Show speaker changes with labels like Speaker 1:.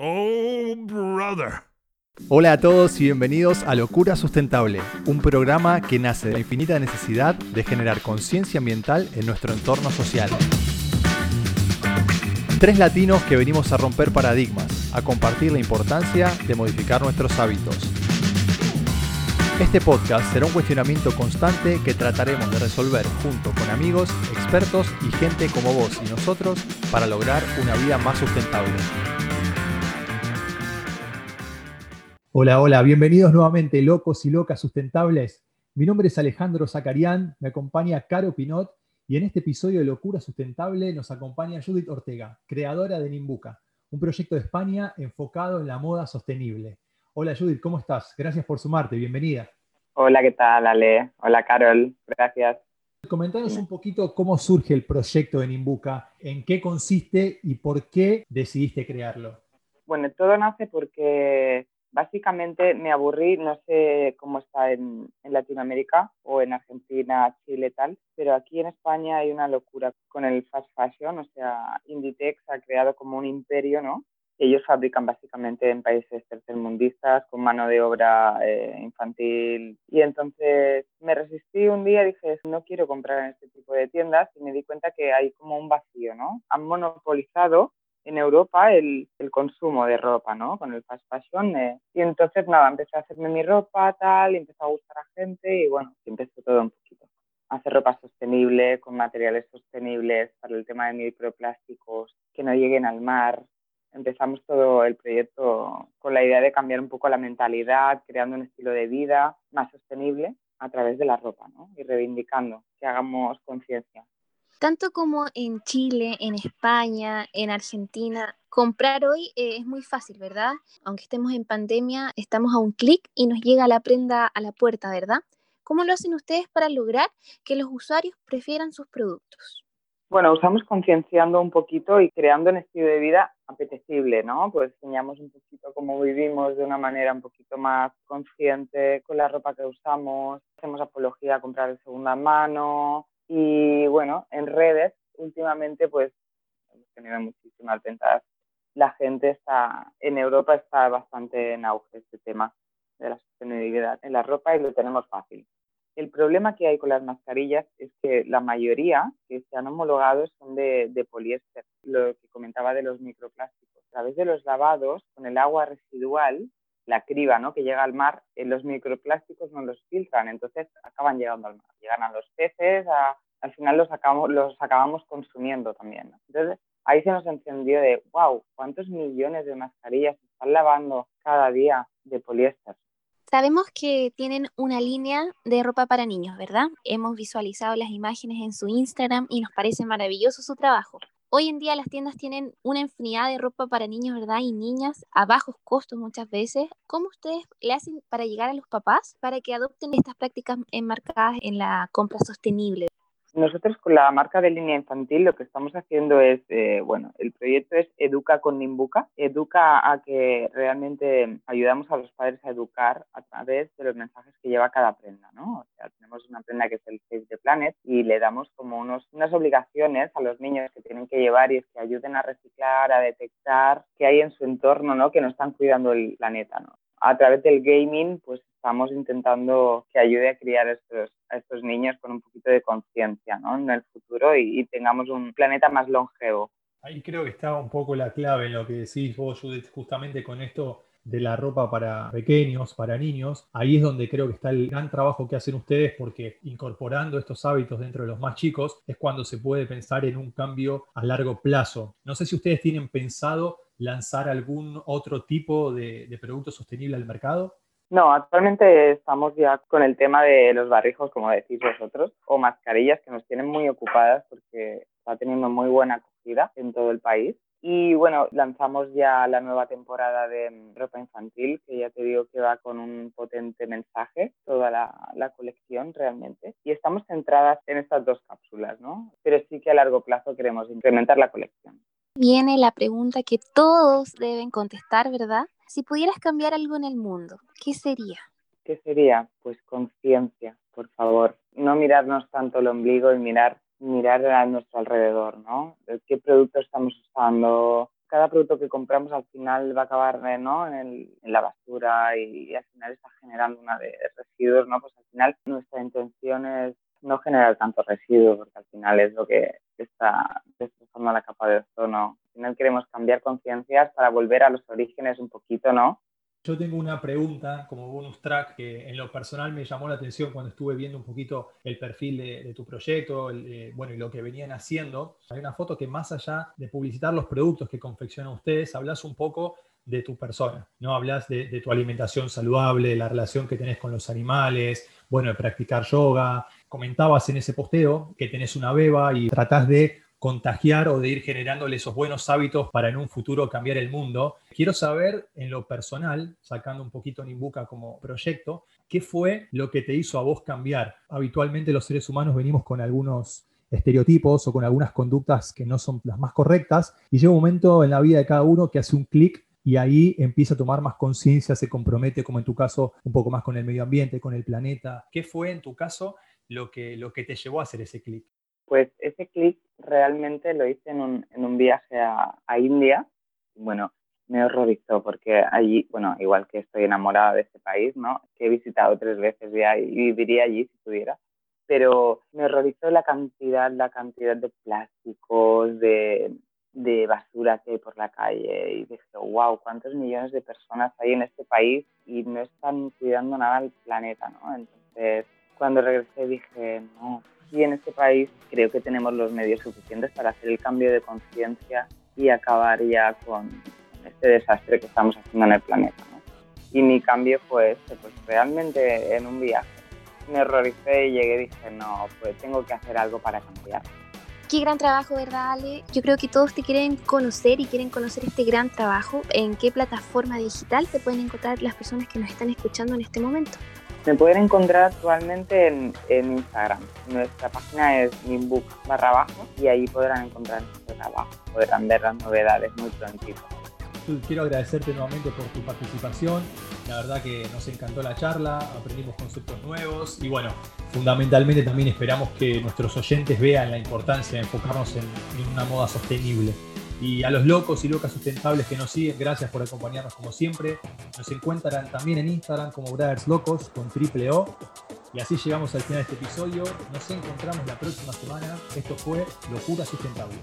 Speaker 1: Oh, brother.
Speaker 2: Hola a todos y bienvenidos a Locura Sustentable, un programa que nace de la infinita necesidad de generar conciencia ambiental en nuestro entorno social. Tres latinos que venimos a romper paradigmas, a compartir la importancia de modificar nuestros hábitos. Este podcast será un cuestionamiento constante que trataremos de resolver junto con amigos, expertos y gente como vos y nosotros para lograr una vida más sustentable. Hola, hola, bienvenidos nuevamente, locos y locas sustentables. Mi nombre es Alejandro Zacarián, me acompaña Caro Pinot y en este episodio de Locura Sustentable nos acompaña Judith Ortega, creadora de Nimbuca, un proyecto de España enfocado en la moda sostenible. Hola Judith, ¿cómo estás? Gracias por sumarte, bienvenida.
Speaker 3: Hola, ¿qué tal, Ale? Hola, Carol, gracias.
Speaker 2: Comentanos un poquito cómo surge el proyecto de Nimbuca, en qué consiste y por qué decidiste crearlo.
Speaker 3: Bueno, todo nace porque básicamente me aburrí, no sé cómo está en, Latinoamérica o en Argentina, Chile, tal, pero aquí en España hay una locura con el fast fashion, o sea, Inditex ha creado como un imperio, ¿no? Ellos fabrican básicamente en países tercermundistas con mano de obra eh, infantil. Y entonces me resistí un día dije, no quiero comprar en este tipo de tiendas y me di cuenta que hay como un vacío, ¿no? Han monopolizado en Europa el, el, consumo de ropa, ¿no? Con el fast fashion. Eh, y entonces, nada, empecé a hacerme mi ropa, tal, y empezó a gustar a gente y bueno, empezó todo un poquito. Hacer ropa sostenible, con materiales sostenibles, para el tema de microplásticos, que no lleguen al mar. Empezamos todo el proyecto con la idea de cambiar un poco la mentalidad, creando un estilo de vida más sostenible a través de la ropa, ¿no? Y reivindicando que hagamos conciencia
Speaker 4: tanto como en Chile, en España, en Argentina, comprar hoy eh, es muy fácil, ¿verdad? Aunque estemos en pandemia, estamos a un clic y nos llega la prenda a la puerta, ¿verdad? ¿Cómo lo hacen ustedes para lograr que los usuarios prefieran sus productos?
Speaker 3: Bueno, usamos concienciando un poquito y creando un estilo de vida apetecible, ¿no? Pues enseñamos un poquito cómo vivimos de una manera un poquito más consciente con la ropa que usamos, hacemos apología a comprar de segunda mano, y bueno, en redes últimamente pues tenido muchísimas ventas. La gente está, en Europa está bastante en auge este tema de la sostenibilidad en la ropa y lo tenemos fácil. El problema que hay con las mascarillas es que la mayoría que se han homologado son de, de poliéster, lo que comentaba de los microplásticos. A través de los lavados, con el agua residual, la criba ¿no? que llega al mar, eh, los microplásticos no los filtran, entonces acaban llegando al mar. Llegan a los peces, al final los, acabamos, los acabamos consumiendo también. Entonces ahí se nos encendió de, wow, ¿cuántos millones de mascarillas se están lavando cada día de poliéster?
Speaker 4: Sabemos que tienen una línea de ropa para niños, ¿verdad? Hemos visualizado las imágenes en su Instagram y nos parece maravilloso su trabajo. Hoy en día las tiendas tienen una infinidad de ropa para niños, ¿verdad? Y niñas a bajos costos muchas veces. ¿Cómo ustedes le hacen para llegar a los papás para que adopten estas prácticas enmarcadas en la compra sostenible?
Speaker 3: Nosotros con la marca de línea infantil lo que estamos haciendo es, eh, bueno, el proyecto es Educa con Nimbuca. Educa a que realmente ayudamos a los padres a educar a través de los mensajes que lleva cada prenda, ¿no? O sea, tenemos una prenda que es el Save the Planet y le damos como unos, unas obligaciones a los niños que tienen que llevar y es que ayuden a reciclar, a detectar qué hay en su entorno, ¿no? Que no están cuidando el planeta, ¿no? A través del gaming, pues estamos intentando que ayude a criar estos, a estos niños con un poquito de conciencia ¿no? en el futuro y, tengamos un planeta más longevo.
Speaker 2: Ahí creo que está un poco la clave en lo que decís vos, Judith, justamente con esto de la ropa para pequeños, para niños. Ahí es donde creo que está el gran trabajo que hacen ustedes porque incorporando estos hábitos dentro de los más chicos es cuando se puede pensar en un cambio a largo plazo. No sé si ustedes tienen pensado lanzar algún otro tipo de, de producto sostenible al mercado.
Speaker 3: No, actualmente estamos ya con el tema de los barrijos, como decís vosotros, o mascarillas que nos tienen muy ocupadas porque está teniendo muy buena acogida en todo el país. Y bueno, lanzamos ya la nueva temporada de ropa infantil, que ya te digo que va con un potente mensaje, toda la, la, colección realmente. Y estamos centradas en estas dos cápsulas, ¿no? Pero sí que a largo plazo queremos incrementar la colección.
Speaker 4: Viene la pregunta que todos deben contestar, ¿verdad? Si pudieras cambiar algo en el mundo, ¿qué sería?
Speaker 3: ¿Qué sería? Pues conciencia, por favor. No mirarnos tanto el ombligo y mirar, mirar a nuestro alrededor, ¿no? ¿Qué productos estamos usando? cada producto que compramos al final va a acabar ¿no? en, la basura y, al final está generando una de residuos, ¿no? Pues al final nuestra intención es no generar tanto residuos, porque al final es lo que está destrozando la capa de ozono. Al final queremos cambiar conciencias para volver a los orígenes un poquito, ¿no?
Speaker 2: Yo tengo una pregunta como bonus track que en lo personal me llamó la atención cuando estuve viendo un poquito el perfil de, tu proyecto, eh, bueno, y lo que venían haciendo. Hay una foto que más allá de publicitar los productos que confeccionan ustedes, hablas un poco de tu persona, ¿no? Hablas de, de, tu alimentación saludable, de la relación que tenés con los animales, bueno, de practicar yoga. Comentabas en ese posteo que tenés una beba y tratás de contagiar o de ir generándole esos buenos hábitos para en un futuro cambiar el mundo. Quiero saber en lo personal, sacando un poquito Nimbuca como proyecto, ¿qué fue lo que te hizo a vos cambiar? Habitualmente los seres humanos venimos con algunos estereotipos o con algunas conductas que no son las más correctas y llega un momento en la vida de cada uno que hace un clic y ahí empieza a tomar más conciencia, se compromete, como en tu caso, un poco más con el medio ambiente, con el planeta. ¿Qué fue en tu caso lo que, lo que te llevó a hacer ese clic?
Speaker 3: Pues ese clic realmente lo hice en un, en un viaje a, a, India. Bueno, me horrorizó porque allí, bueno, igual que estoy enamorada de este país, ¿no? Que he visitado tres veces ya y viviría allí si pudiera. Pero me horrorizó la cantidad, la cantidad de plásticos, de, de basura que hay por la calle y dije, wow, cuántos millones de personas hay en este país y no están cuidando nada al planeta, ¿no? Entonces, cuando regresé dije, no, y en este país creo que tenemos los medios suficientes para hacer el cambio de conciencia y acabar ya con este desastre que estamos haciendo en el planeta. Y mi cambio fue este, pues realmente en un viaje me horroricé y llegué y dije, no, pues tengo que hacer algo para cambiar.
Speaker 4: Qué gran trabajo, ¿verdad, Ale? Yo creo que todos te quieren conocer y quieren conocer este gran trabajo. ¿En qué plataforma digital te pueden encontrar las personas que nos están escuchando en este momento?
Speaker 3: Me pueden encontrar actualmente en, Instagram. Nuestra página es minbook barra abajo y ahí podrán encontrar nuestro trabajo, podrán ver las novedades muy prontito.
Speaker 2: Quiero agradecerte nuevamente por tu participación. La verdad que nos encantó la charla, aprendimos conceptos nuevos y bueno, fundamentalmente también esperamos que nuestros oyentes vean la importancia de enfocarnos en una moda sostenible. Y a los locos y locas sustentables que nos siguen, gracias por acompañarnos como siempre. Nos encuentran también en Instagram como Brothers Locos con triple O. Y así llegamos al final de este episodio. Nos encontramos la próxima semana. Esto fue Locura Sustentable.